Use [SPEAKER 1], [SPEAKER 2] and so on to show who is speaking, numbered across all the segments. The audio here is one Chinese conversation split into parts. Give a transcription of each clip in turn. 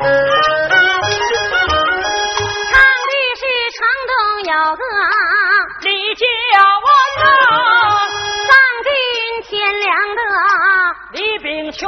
[SPEAKER 1] 唱的是城东有个
[SPEAKER 2] 李家湾呐
[SPEAKER 1] 丧尽天良的
[SPEAKER 2] 李秉全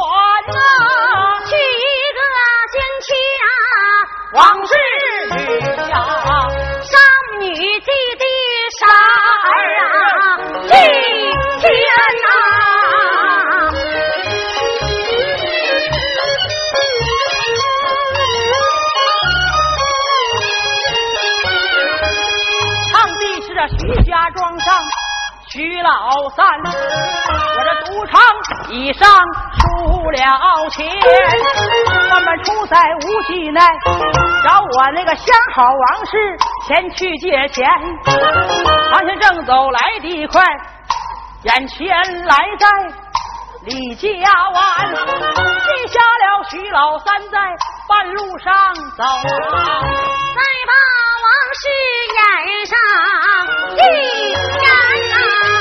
[SPEAKER 2] 老三，我这赌场已上输了钱，我们出在无锡内，找我那个相好王氏前去借钱。王先正走来的快，眼前来在李家湾，记下了徐老三在半路上走，
[SPEAKER 1] 再把王氏演上一言呐。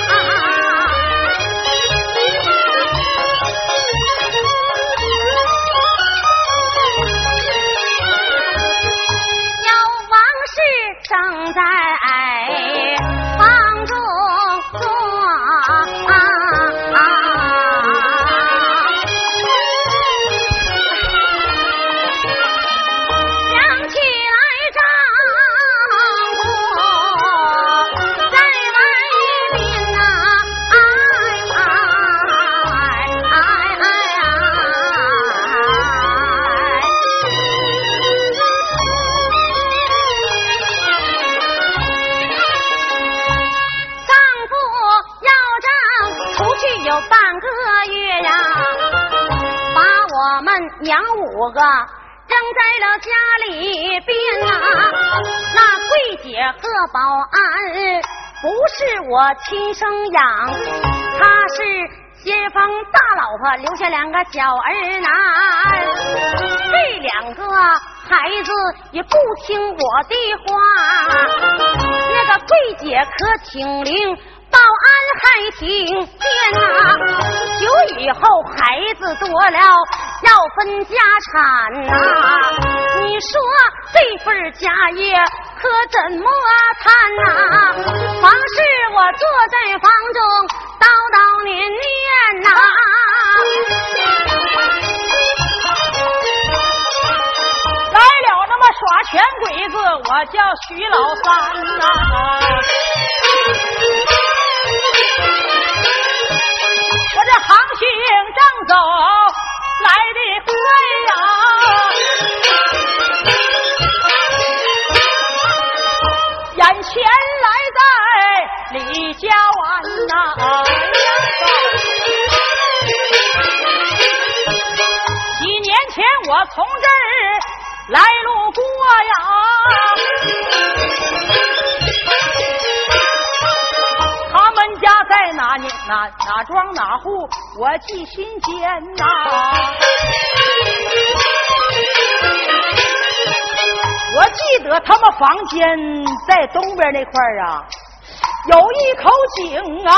[SPEAKER 1] 亲生养，他是先锋大老婆留下两个小儿男，这两个孩子也不听我的话。那个桂姐可挺灵。保安还挺贱呐，久以后孩子多了要分家产呐，你说这份家业可怎么谈呐？房事我坐在房中叨叨念念呐，
[SPEAKER 2] 来了那么耍拳鬼子，我叫徐老三呐。我这行情正走来的快呀，眼前来在李家湾呐，几年前我从这儿来路过呀。他们家在哪年哪哪庄哪户，我记心间呐。我记得他们房间在东边那块啊，有一口井啊。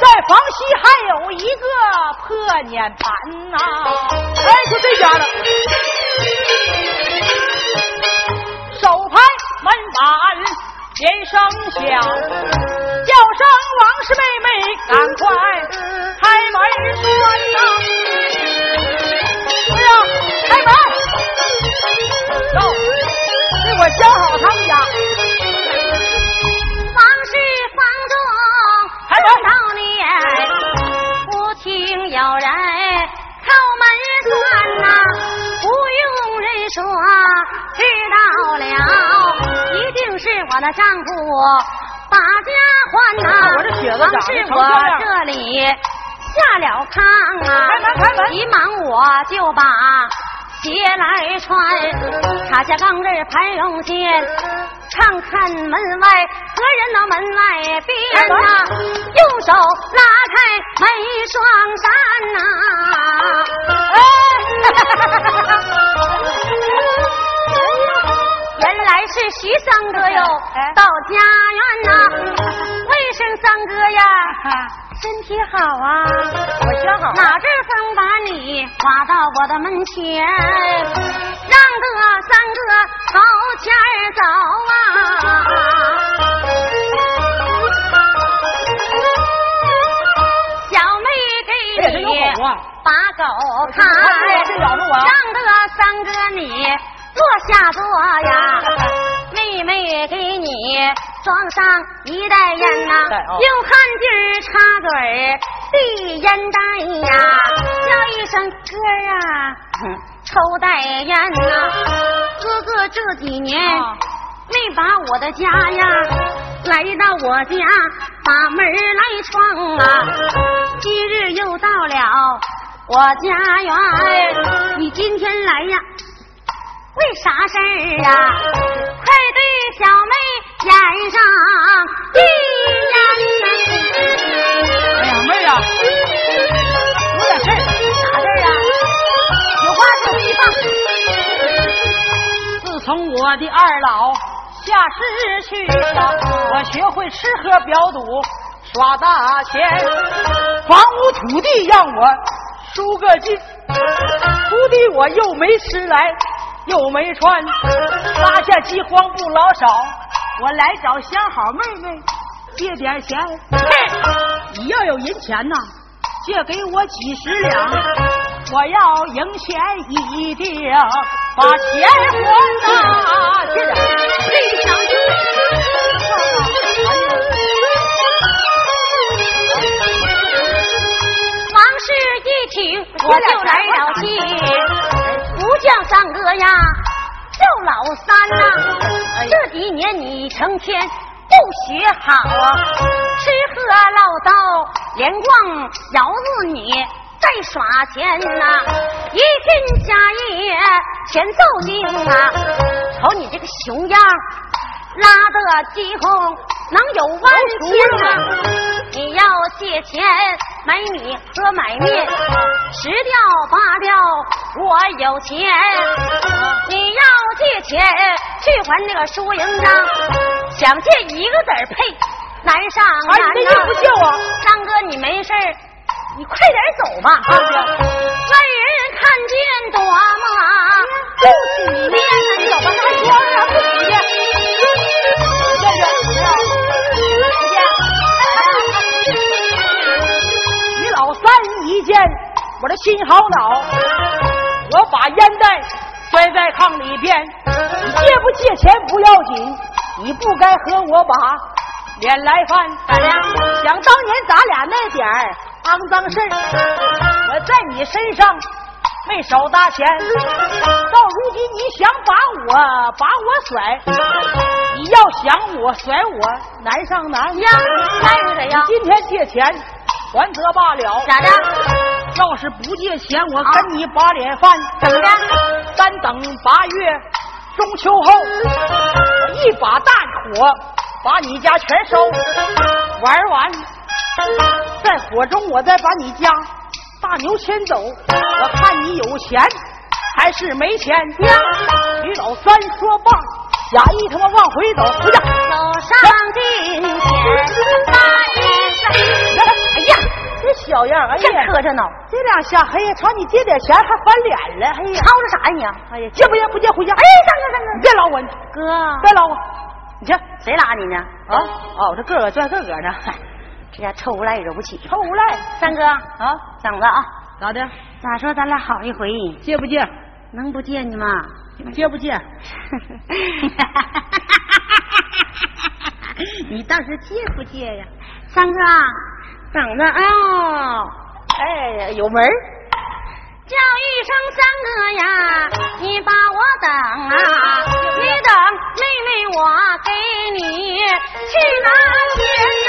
[SPEAKER 2] 在房西还有一个破碾盘呐。哎，就这家了。手拍。门板连声响，叫声王氏妹妹，赶快开门穿呐！
[SPEAKER 1] 定是我的丈夫把家还呐，
[SPEAKER 2] 王
[SPEAKER 1] 是我这里下了炕啊，急忙我就把鞋来穿，插下钢刃盘绒线，看看门外何人到门外边呐，用手拉开门双扇呐。原来是徐三哥哟，到家园呐，为甚三哥呀？身体好啊，
[SPEAKER 2] 我想好。
[SPEAKER 1] 哪阵风把你刮到我的门前，让得三哥朝前走啊！小妹给你把狗看，让得三哥你坐下坐呀。妹妹给你装上一袋烟呐，用汗巾儿插嘴递烟袋呀，叫一声哥啊，抽袋烟呐。哥哥这几年没把我的家呀，来到我家把门来闯啊。今日又到了我家园，你今天来呀？为啥事儿啊？快对小妹演上
[SPEAKER 2] 一呀！哎呀妹呀，有点事儿，
[SPEAKER 1] 啥事儿啊？有话就一放。
[SPEAKER 2] 自从我的二老下世去了，我学会吃喝嫖赌耍大钱，房屋土地让我输个尽，徒弟我又没吃来。又没穿，拉下饥荒不老少。我来找相好妹妹借点钱。你要有银钱呐，借给我几十两。我要赢钱一定把钱还呐。接着，理想就
[SPEAKER 1] 往事一听，我就来了气。不叫三哥呀，叫老三呐！这几年你成天不学好啊，吃喝唠叨，连逛窑子你在耍钱呐！一进家业全奏经啊！瞅你这个熊样，拉的几红能有万千啊！你要借钱。买米和买面，十吊八吊，我有钱。你要借钱去还那个输赢账，想借一个子儿配，难上难呐。
[SPEAKER 2] 不救啊！
[SPEAKER 1] 三哥，你没事你快点走吧。外人看见多么不体面呢？
[SPEAKER 2] 你走吧，还说啥不体面？一见我的心好恼，我把烟袋摔在炕里边。你借不借钱不要紧，你不该和我把脸来翻。
[SPEAKER 1] 咋的？
[SPEAKER 2] 想当年咱俩那点儿肮脏事儿，我在你身上没少搭钱。到如今你想把我把我甩，你要想我甩我难上难。
[SPEAKER 1] 呀，那又怎样？
[SPEAKER 2] 今天借钱。还则罢了，
[SPEAKER 1] 咋的？
[SPEAKER 2] 要是不借钱，我跟你把脸翻。
[SPEAKER 1] 怎么的？
[SPEAKER 2] 单等八月中秋后，我一把大火把你家全烧，玩完在火中我再把你家大牛牵走。我看你有钱还是没钱？
[SPEAKER 1] 呀！
[SPEAKER 2] 徐老三说罢，假意他妈往回走，回家。
[SPEAKER 1] 走上金钱
[SPEAKER 2] 小样，哎
[SPEAKER 1] 呀，磕碜呢！
[SPEAKER 2] 这两下，哎呀，朝你借点钱还翻脸了，哎呀，
[SPEAKER 1] 吵着啥呀你？
[SPEAKER 2] 哎呀，借不借不借回家？
[SPEAKER 1] 哎，大哥大哥，
[SPEAKER 2] 别拉我，
[SPEAKER 1] 哥，
[SPEAKER 2] 别拉我，你去，
[SPEAKER 1] 谁拉你呢？
[SPEAKER 2] 啊，哦，这个个拽个个呢，
[SPEAKER 1] 这家臭无赖惹不起，
[SPEAKER 2] 臭无赖。
[SPEAKER 1] 三哥
[SPEAKER 2] 啊，
[SPEAKER 1] 等着啊，
[SPEAKER 2] 咋的？
[SPEAKER 1] 咋说咱俩好一回？
[SPEAKER 2] 借不借？
[SPEAKER 1] 能不借你吗？
[SPEAKER 2] 借不借？
[SPEAKER 1] 你倒是借不借呀，三哥？等着，哎呦，
[SPEAKER 2] 哎，有门
[SPEAKER 1] 叫一声三哥呀，你把我等啊！你等妹妹，我给你去拿钱
[SPEAKER 2] 呐！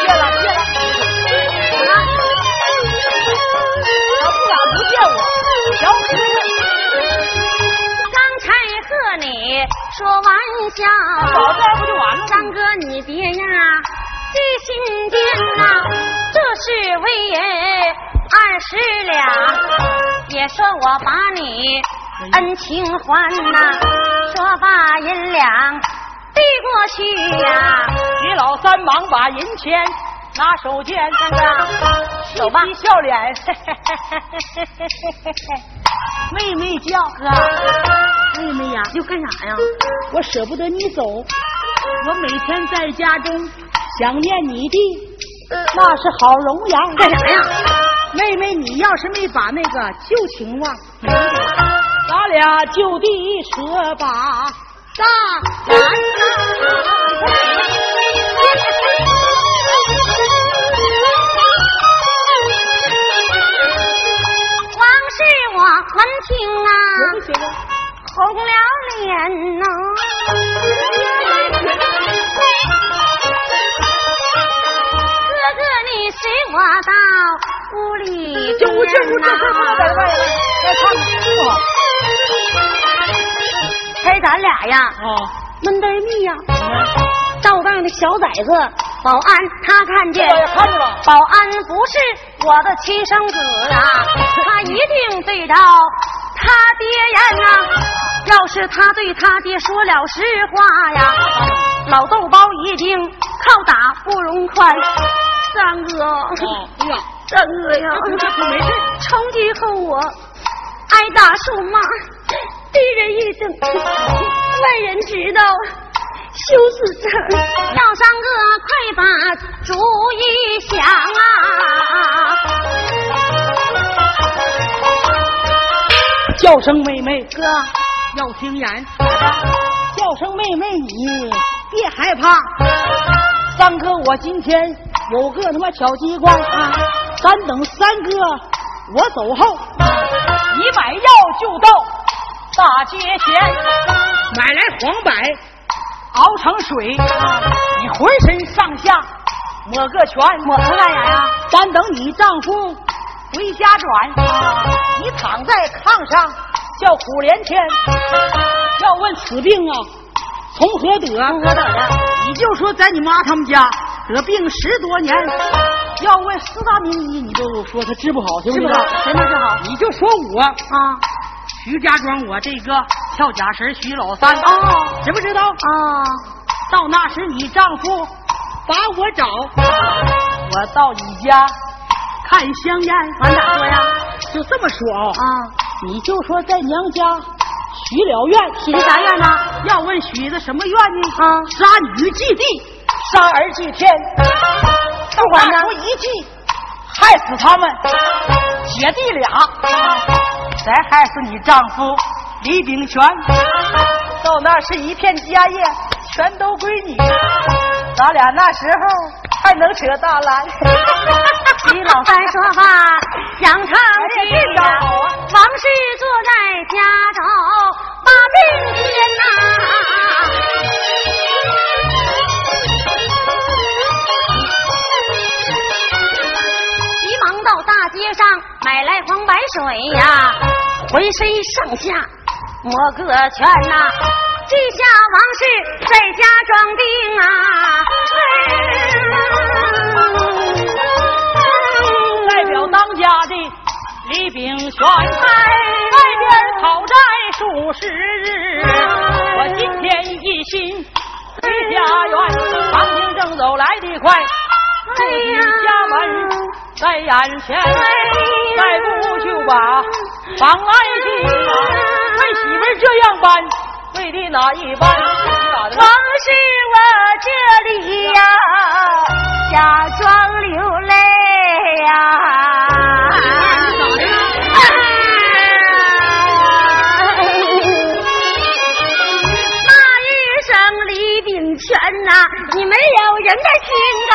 [SPEAKER 2] 借了，借了。
[SPEAKER 1] 啊！
[SPEAKER 2] 他不敢不借我，小
[SPEAKER 1] 刚才和你说玩笑，
[SPEAKER 2] 早这不就完了？
[SPEAKER 1] 三哥，你别呀。记心间呐，这是为人二十两，也说我把你恩情还呐，说把银两递过去呀。
[SPEAKER 2] 徐老三忙把银钱拿手绢，
[SPEAKER 1] 三哥，走吧。
[SPEAKER 2] 笑脸，妹妹叫
[SPEAKER 1] 哥，妹妹呀，又干啥呀？
[SPEAKER 2] 我舍不得你走，我每天在家中想念你的，那是好容颜。
[SPEAKER 1] 干啥呀？
[SPEAKER 2] 妹妹，你要是没把那个旧情忘，咱俩就地说吧。大
[SPEAKER 1] 来，往事我闻听啊，红了脸呐。哥随我到屋里
[SPEAKER 2] 就这屋这事不能在外边，来看。
[SPEAKER 1] 陪咱俩呀，闷得密呀。赵大那小崽子保安，他看见，
[SPEAKER 2] 看了。
[SPEAKER 1] 保安不是我的亲生子啊，他一定对到他爹呀啊。要是他对他爹说了实话呀，老豆包一定靠打不容宽。三哥，
[SPEAKER 2] 哎呀，
[SPEAKER 1] 三哥呀，
[SPEAKER 2] 没事。
[SPEAKER 1] 从今后我挨打受骂。低人一等，外人知道羞死这。要三哥，快把主意想啊！
[SPEAKER 2] 叫声妹妹，
[SPEAKER 1] 哥
[SPEAKER 2] 要听言。叫声妹妹，你别害怕。三哥，我今天有个他妈小机关啊！咱等三哥我走后，你买药就到。大街前买来黄柏，熬成水，你浑身上下抹个全，
[SPEAKER 1] 抹它干啥呀？
[SPEAKER 2] 咱等你丈夫回家转，你躺在炕上叫苦连天。要问此病啊，从何得？
[SPEAKER 1] 从何得的？
[SPEAKER 2] 你就说在你妈他们家得病十多年。要问四大名医，你都说他治不好，
[SPEAKER 1] 行不行，谁能治好？
[SPEAKER 2] 你就说我
[SPEAKER 1] 啊。
[SPEAKER 2] 徐家庄，我这个跳假神徐老三，
[SPEAKER 1] 啊，
[SPEAKER 2] 知不知道？
[SPEAKER 1] 啊，
[SPEAKER 2] 到那时你丈夫把我找，我到你家看香烟。
[SPEAKER 1] 俺咋说呀？
[SPEAKER 2] 就这么说
[SPEAKER 1] 啊，
[SPEAKER 2] 你就说在娘家许了愿，
[SPEAKER 1] 许的啥愿呢？
[SPEAKER 2] 要问许的什么愿呢？
[SPEAKER 1] 啊，
[SPEAKER 2] 杀女祭地，杀儿祭天，
[SPEAKER 1] 不管呢，
[SPEAKER 2] 一计害死他们姐弟俩。再害死你丈夫李炳全，到那是一片家业，全都归你。咱俩那时候还能扯大栏。
[SPEAKER 1] 徐老三说话讲长气呀，王氏坐在家中把病天呐，急忙到大街上买来黄白水呀。浑身上下抹个全呐，记下王氏在家装病
[SPEAKER 2] 啊。代表当家的李炳全，外边讨债数十日，我今天一心回家园，唐兵正走来得快，自己家门在眼前，再不就把。妨碍进啊！为媳妇这样办，为的哪一般？
[SPEAKER 1] 王是我这里呀，假装流泪呀。那一声李炳全呐，你没有人的心肝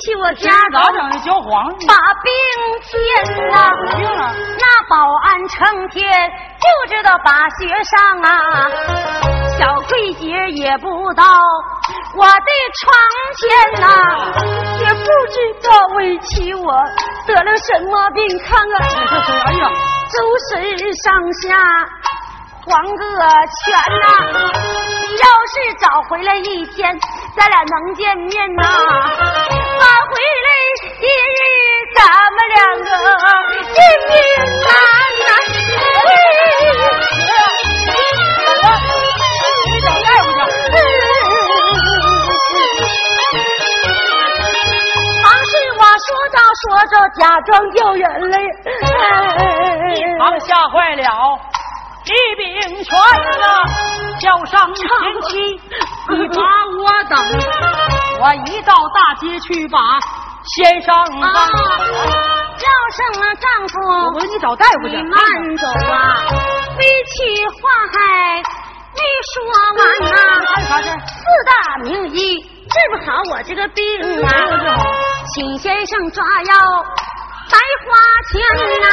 [SPEAKER 1] 委屈我家
[SPEAKER 2] 咋整的？焦黄
[SPEAKER 1] 把病添呐！那保安成天就知道把学上啊！小桂姐也不到我的床前呐，也不知道委屈我得了什么病，看看
[SPEAKER 2] 哎呀，
[SPEAKER 1] 周身上下黄个全呐！要是找回来一天，咱俩能见面呐！返回来一日，咱们两个见面难呐！
[SPEAKER 2] 你找大夫去。
[SPEAKER 1] 王氏话说着说着，假装掉眼泪。
[SPEAKER 2] 忙吓坏了一并全呐，叫上前妻，你把我等，我一到大街去把先生
[SPEAKER 1] 啊，叫声了丈夫，
[SPEAKER 2] 我给你找大夫去。
[SPEAKER 1] 你慢走啊，没气话还没说完呐。
[SPEAKER 2] 啥事？
[SPEAKER 1] 四大名医治不好我这个病啊，请先生抓药白花钱呐。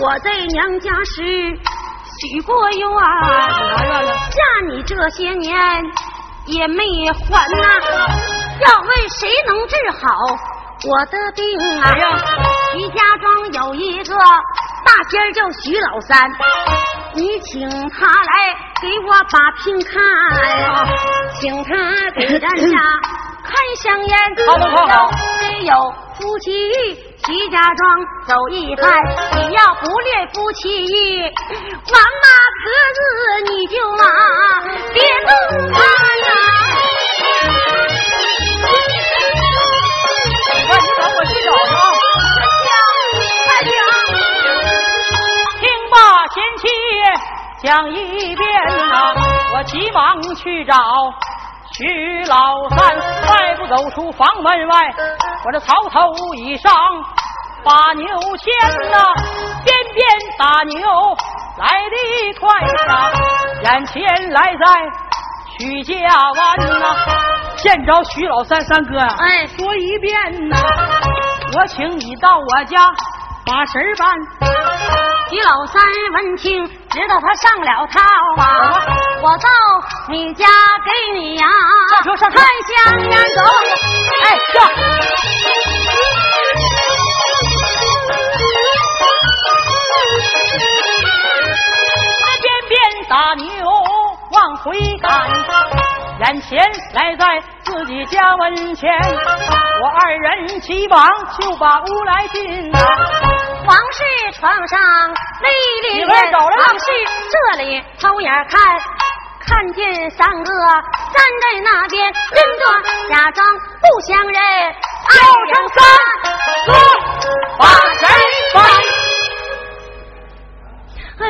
[SPEAKER 1] 我在娘家时许过愿？嫁你这些年也没还呐。要问谁能治好我的病啊？徐家庄有一个大仙儿叫徐老三，你请他来给我把病看，请他给咱家看香烟，没有夫妻义。徐家庄走一看，只要不列夫妻义，王八壳子你就往别动看呐、
[SPEAKER 2] 快你等我去找啊。
[SPEAKER 1] 快点！
[SPEAKER 2] 听罢贤妻讲一遍呐、我急忙去找徐老三，迈步走出房门外，我这草头以上把牛牵呐、边边打牛来得快呀，眼前来在徐家湾呐、见着徐老三三哥呀、
[SPEAKER 1] 哎
[SPEAKER 2] 说一遍呐、我请你到我家把事儿办。
[SPEAKER 1] 徐老三闻听，知道他上了套啊！我到你家给你呀、
[SPEAKER 2] 上车上车
[SPEAKER 1] 看香烟走。
[SPEAKER 2] 哎，这边边打牛往回赶，眼前来在自己家门前，我二人齐忙就把屋来进
[SPEAKER 1] 王氏床上泪淋
[SPEAKER 2] 你快走
[SPEAKER 1] 王氏这里偷眼看，看见三个站在那边，认作假装不相认，二人
[SPEAKER 2] 三
[SPEAKER 1] 说
[SPEAKER 2] 把谁办？
[SPEAKER 1] 哎，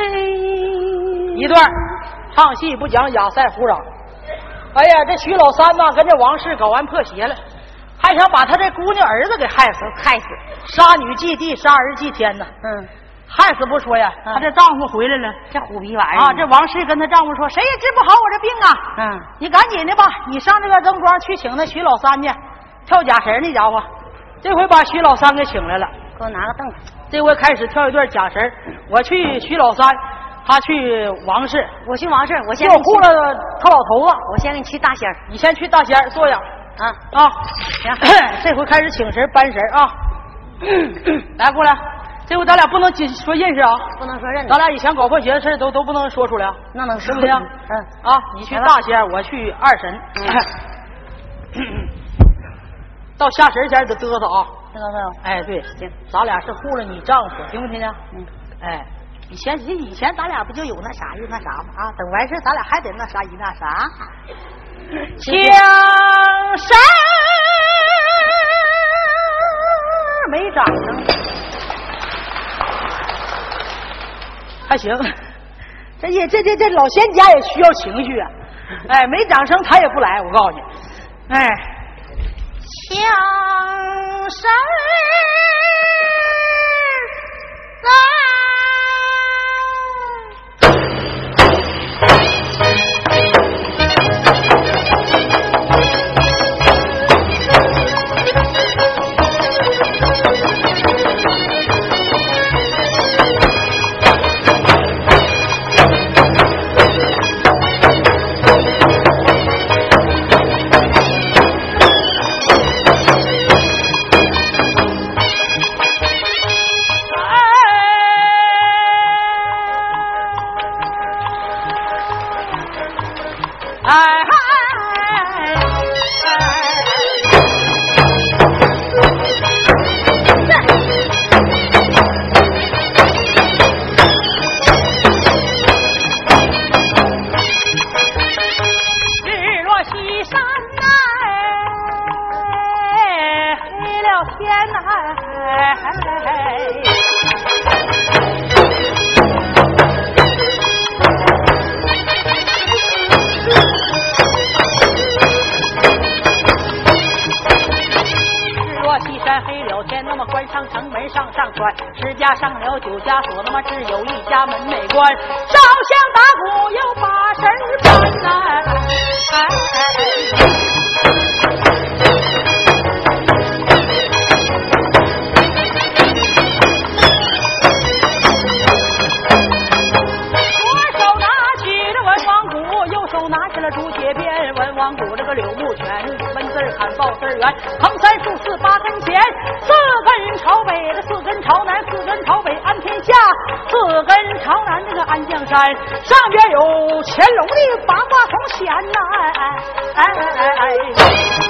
[SPEAKER 2] 一段唱戏不讲雅赛胡嚷。哎呀，这徐老三呐，跟这王氏搞完破鞋了，还想把他这姑娘儿子给害死，害死！杀女祭地，杀儿祭天呐！
[SPEAKER 1] 嗯，
[SPEAKER 2] 害死不说呀，她这丈夫回来了
[SPEAKER 1] 这虎皮玩意儿
[SPEAKER 2] 啊！这王氏跟她丈夫说，谁也治不好我这病啊！
[SPEAKER 1] 嗯，
[SPEAKER 2] 你赶紧的吧，你上这个灯庄去请那徐老三去，跳假神那家伙，这回把徐老三给请来了。
[SPEAKER 1] 给我拿个凳子。
[SPEAKER 2] 这回开始跳一段假神儿，我去徐老三，他去王氏，
[SPEAKER 1] 我去王氏，我先
[SPEAKER 2] 就
[SPEAKER 1] 给你去
[SPEAKER 2] 护了他老头子。
[SPEAKER 1] 我先给你去大仙儿
[SPEAKER 2] 你先去大仙儿坐下
[SPEAKER 1] 啊。
[SPEAKER 2] 啊，行，这回开始请神搬神儿啊，来过来，这回咱俩不能仅说认识啊，
[SPEAKER 1] 不能说认识
[SPEAKER 2] 咱俩以前搞破鞋的事都都不能说出来啊，
[SPEAKER 1] 那能说
[SPEAKER 2] 行不是？
[SPEAKER 1] 嗯
[SPEAKER 2] 啊，你去大仙，我去二神，到下神前得嘚瑟啊。
[SPEAKER 1] 听到没有？
[SPEAKER 2] 哎，对，
[SPEAKER 1] 行，
[SPEAKER 2] 咱俩是护着你丈夫，听没听见？
[SPEAKER 1] 嗯，
[SPEAKER 2] 哎，以前以前咱俩不就有那啥有那啥吗？啊，等完事咱俩还得那啥一那啥。枪声没掌声，还行。这也这这这老仙家也需要情绪啊。哎，没掌声他也不来，我告诉你。哎，枪声家锁他妈只有一家门没关，烧香打鼓又把神搬。左手拿起了文王鼓，右手拿起了竹节鞭，文王鼓这个柳木拳。儿办呐。横三竖四八根弦，四根朝北的，四根朝南，四根朝北安天下，四根朝南那个安江山，上边有乾隆的八卦铜钱呐，哎哎哎哎哎。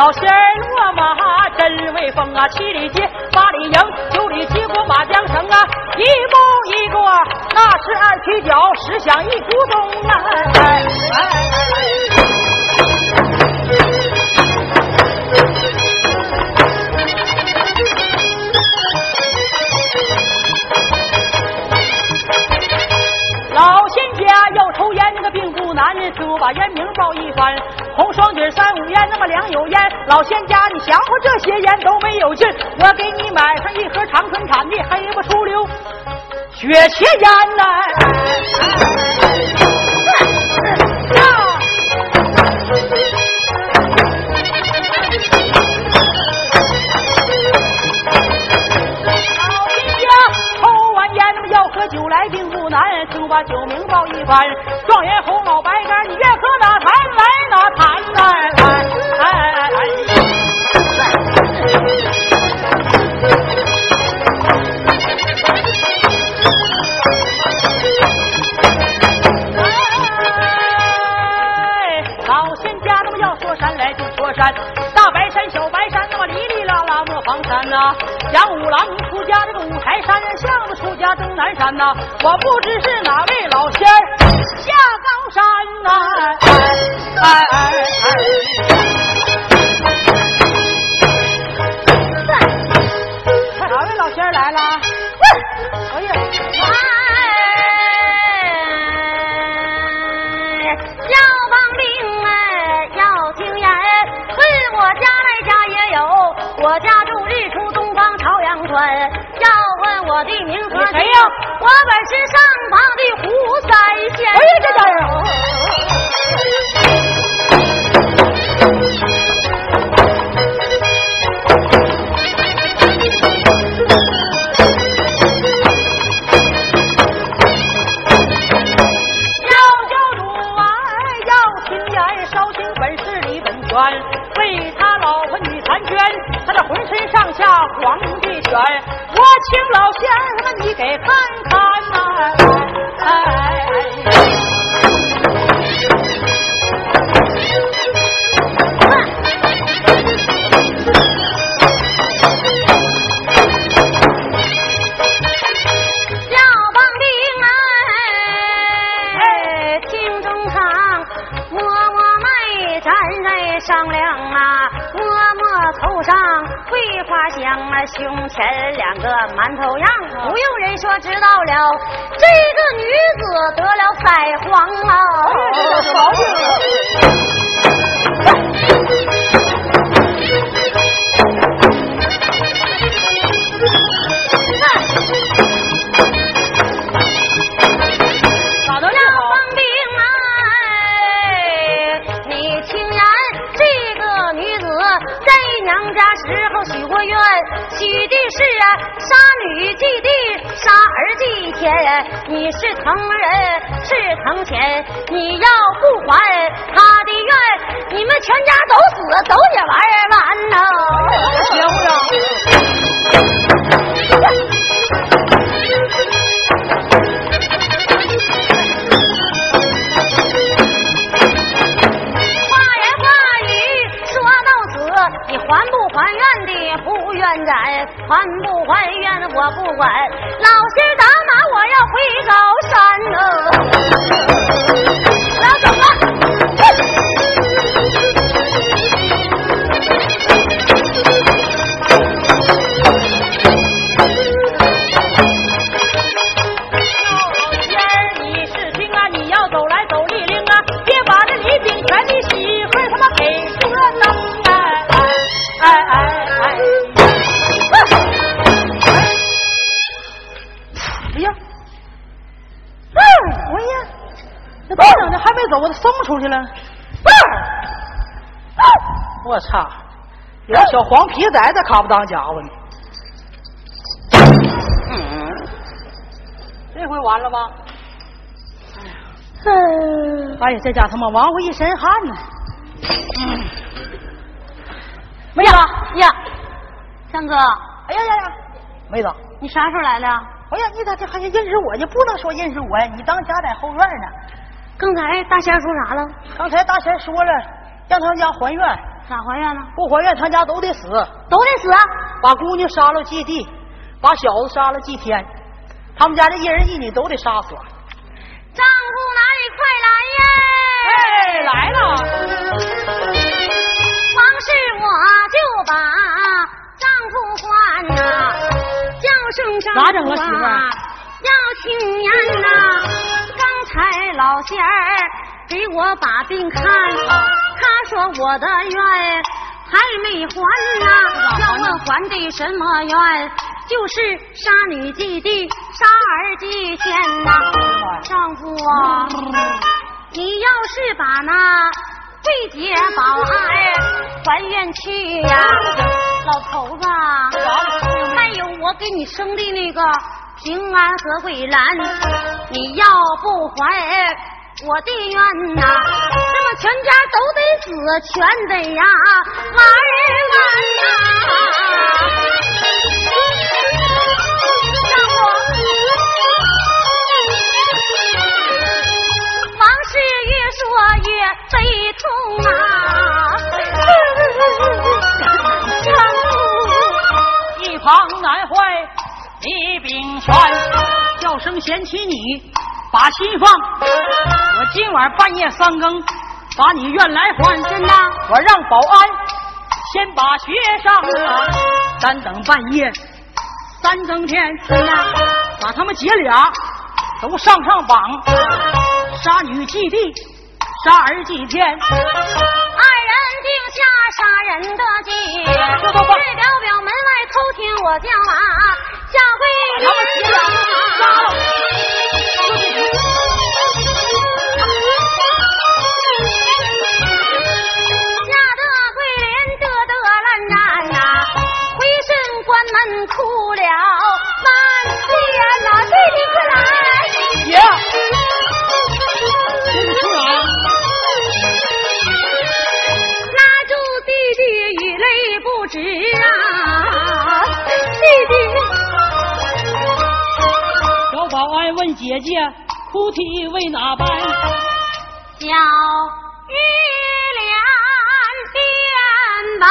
[SPEAKER 2] 老仙儿落马真威风啊七里街八里营九里街国马缰城啊一步一个那是二踢脚十响一咕咚啊。哎哎哎哎哎男人就把烟名报一番，红双指三五烟，那么两有烟，老仙家你想服这些烟都没有劲，我给你买上一盒长春产的，黑不出溜，雪茄烟呐。好呀，抽完烟要喝酒来，并不难，就把酒名报一番。红老白干，你愿喝哪坛来哪坛来来。就说山、房山呐。杨五郎出家，这个五台山；巷子出家终南山呐。我不知是哪位老仙儿下高山呐。哎哎哎！哪位老仙儿来了？
[SPEAKER 1] 要问我的名和
[SPEAKER 2] 姓，我
[SPEAKER 1] 本是上房的胡三仙。
[SPEAKER 2] 哎呀，这
[SPEAKER 1] 两个馒头样，不用人说知道了，这个女子得了腮黄
[SPEAKER 2] 啊。
[SPEAKER 1] 还不还愿我不管，老
[SPEAKER 2] 师小黄皮崽子卡不当家伙呢。嗯，这回完了吧？哎呀，哎呀，这家他妈往我一身汗呢。嗯，没了
[SPEAKER 1] 呀，三哥。
[SPEAKER 2] 哎呀呀呀，妹子，
[SPEAKER 1] 你啥时候来的？
[SPEAKER 2] 哎呀，你咋这还认识我呢？不能说认识我呀，你当家在后院呢。
[SPEAKER 1] 刚才大仙说啥了？
[SPEAKER 2] 刚才大仙说了，让他家还愿。
[SPEAKER 1] 咋还愿呢？
[SPEAKER 2] 不还愿，他家都得死，
[SPEAKER 1] 都得死。
[SPEAKER 2] 把姑娘杀了祭地，把小子杀了祭天，他们家这一人一女都得杀死。
[SPEAKER 1] 丈夫哪里快来
[SPEAKER 2] 呀？哎，来了。
[SPEAKER 1] 方氏我就把丈夫唤呐，叫声丈
[SPEAKER 2] 夫啊，媳妇
[SPEAKER 1] 要听言呐。刚才老仙儿给我把病看，他说我的愿还没还呐，要问还的什么愿？就是杀女祭地，杀儿祭天呐。丈夫啊，你要是把那桂姐保爱还愿去呀，老头子，还有我给你生的那个。平安和桂兰，你要不还我的愿呐，那么全家都得死，全得呀玩完呐！让我往事越说越悲痛啊！
[SPEAKER 2] 一旁难怀。李炳全叫声贤妻你把心放，我今晚半夜三更把你愿来还。
[SPEAKER 1] 真呐，
[SPEAKER 2] 我让保安先把学上，单等半夜三更天，把他们姐俩都上上榜，杀女祭地，杀儿祭天，二
[SPEAKER 1] 人定下杀人的计，这表表门外偷听我叫啊。下跪哭了半天呐，弟弟快来，
[SPEAKER 2] 爷，弟弟哪？
[SPEAKER 1] 拉住弟弟，雨泪不止啊，弟弟。
[SPEAKER 2] 保安问姐姐，哭啼为哪般？
[SPEAKER 1] 小玉莲边吧。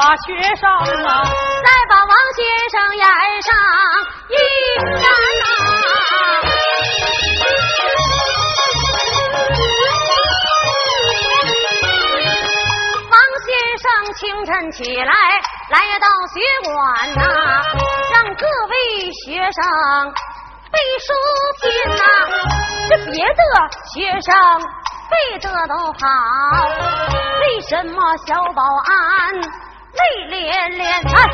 [SPEAKER 1] 把
[SPEAKER 2] 学上啊，
[SPEAKER 1] 再把王先生演上一山呐。王先生清晨起来，来到学馆呐，让各位学生背书听呐。这别的学生背的都好，为什么小保安？泪连连，哎，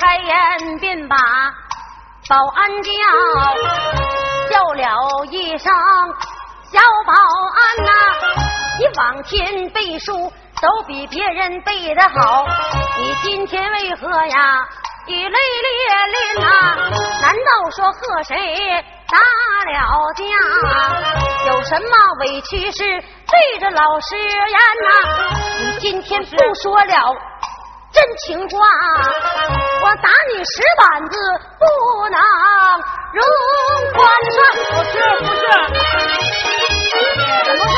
[SPEAKER 1] 开言便把保安叫，叫了一声小保安呐，你往前背书都比别人背得好，你今天为何呀？雨泪连连呐，难道说和谁打了架？有什么委屈事对着老师言呐？你今天不说了。真情话，我打你十板子不能容宽
[SPEAKER 2] 恕。不是不是，
[SPEAKER 1] 怎么事？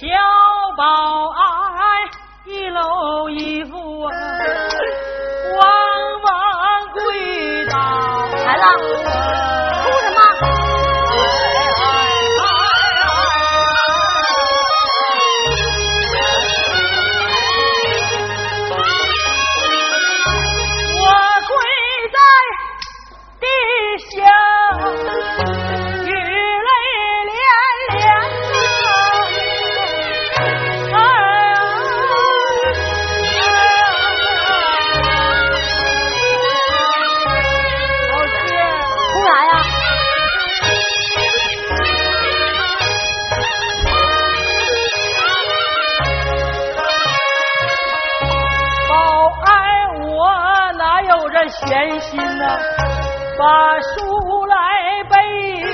[SPEAKER 2] 小宝爱一搂衣服啊，往往跪倒。
[SPEAKER 1] 来了。
[SPEAKER 2] 闲心呐，把书来背。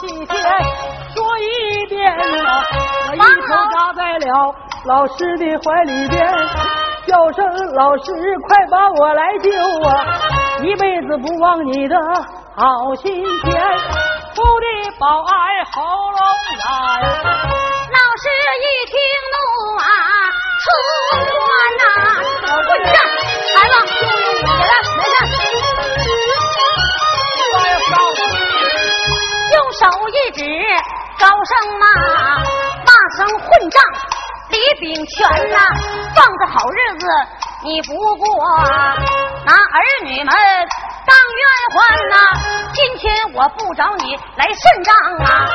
[SPEAKER 2] 子几天说一遍啊，我一头扎在了老师的怀里边，叫声老师快把我来救啊！一辈子不忘你的好心田，福的保安喉咙哑
[SPEAKER 1] 指，高声骂，骂声混秉全呐，放着好日子你不过，拿儿女们当冤魂呐。今天我不找你来算账啊，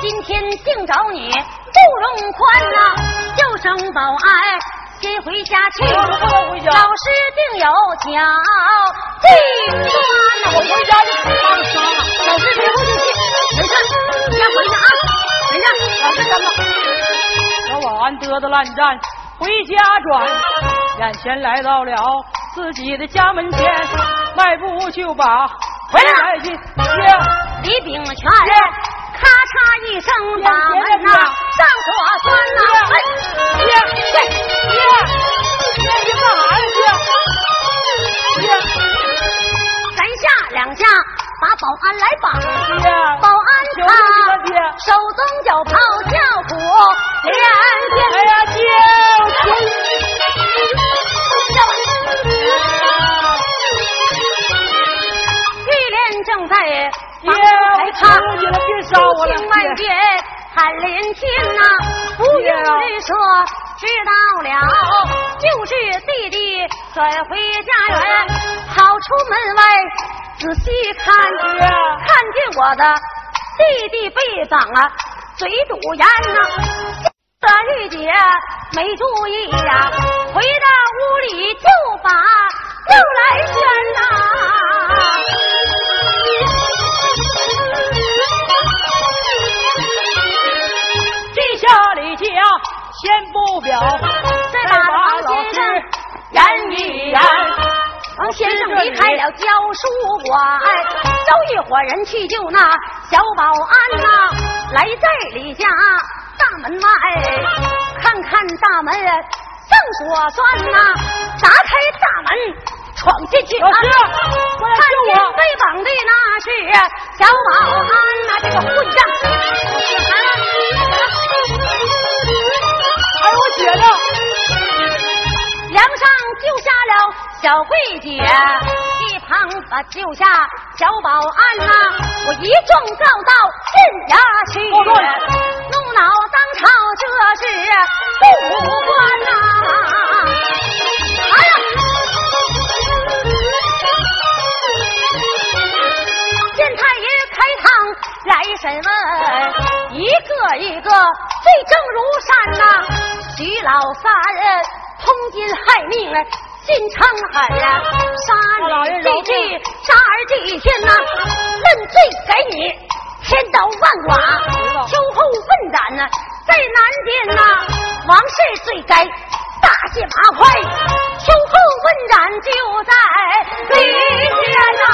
[SPEAKER 1] 今天净找你不容宽呐，叫声保安先回家去，老师定有奖金呐。
[SPEAKER 2] 我回家就不上了，
[SPEAKER 1] 老师别回去，没事，先回去啊，没事，老师等
[SPEAKER 2] 等。小保安得得烂站回家转，眼前来到了自己的家门前，迈步就把回来进，
[SPEAKER 1] 李炳全，咔嚓一声把门呐上锁栓呐，
[SPEAKER 2] 爹爹爹爹你干啥呀爹爹，
[SPEAKER 1] 三下两下把保安来绑，
[SPEAKER 2] 保
[SPEAKER 1] 安他手中脚炮叫苦连天，
[SPEAKER 2] 哎呀爹。
[SPEAKER 1] 正在房台看，不听外边喊连天呐，不用律说知道了，就是弟弟转回家园，跑出门外仔细看，看见我的弟弟被绑啊，嘴堵严呐，这玉姐没注意呀，回到屋里就把又来宣呐。
[SPEAKER 2] 先不表，再把王先生言一言。
[SPEAKER 1] 王先生离开了教书馆，招一伙人去救那小保安呐。来在李家大门外，看看大门正锁栓呐。打开大门闯进去，看见被绑的那是小保安呐，这个混账！
[SPEAKER 2] 哎，我姐呢？
[SPEAKER 1] 梁上救下了小桂姐，一旁把救下小保安呐，我一众告到县衙去，怒恼当朝这是不官呐！哎呀，县太爷开堂来审问，一个一个罪证如山呐，徐老三通奸害命，心肠狠呀，杀你弟，杀儿祭，天呐，论罪给你千刀万剐。秋后问斩呐，在南京呐，王氏罪该大卸八块。秋后问斩就在明天呐。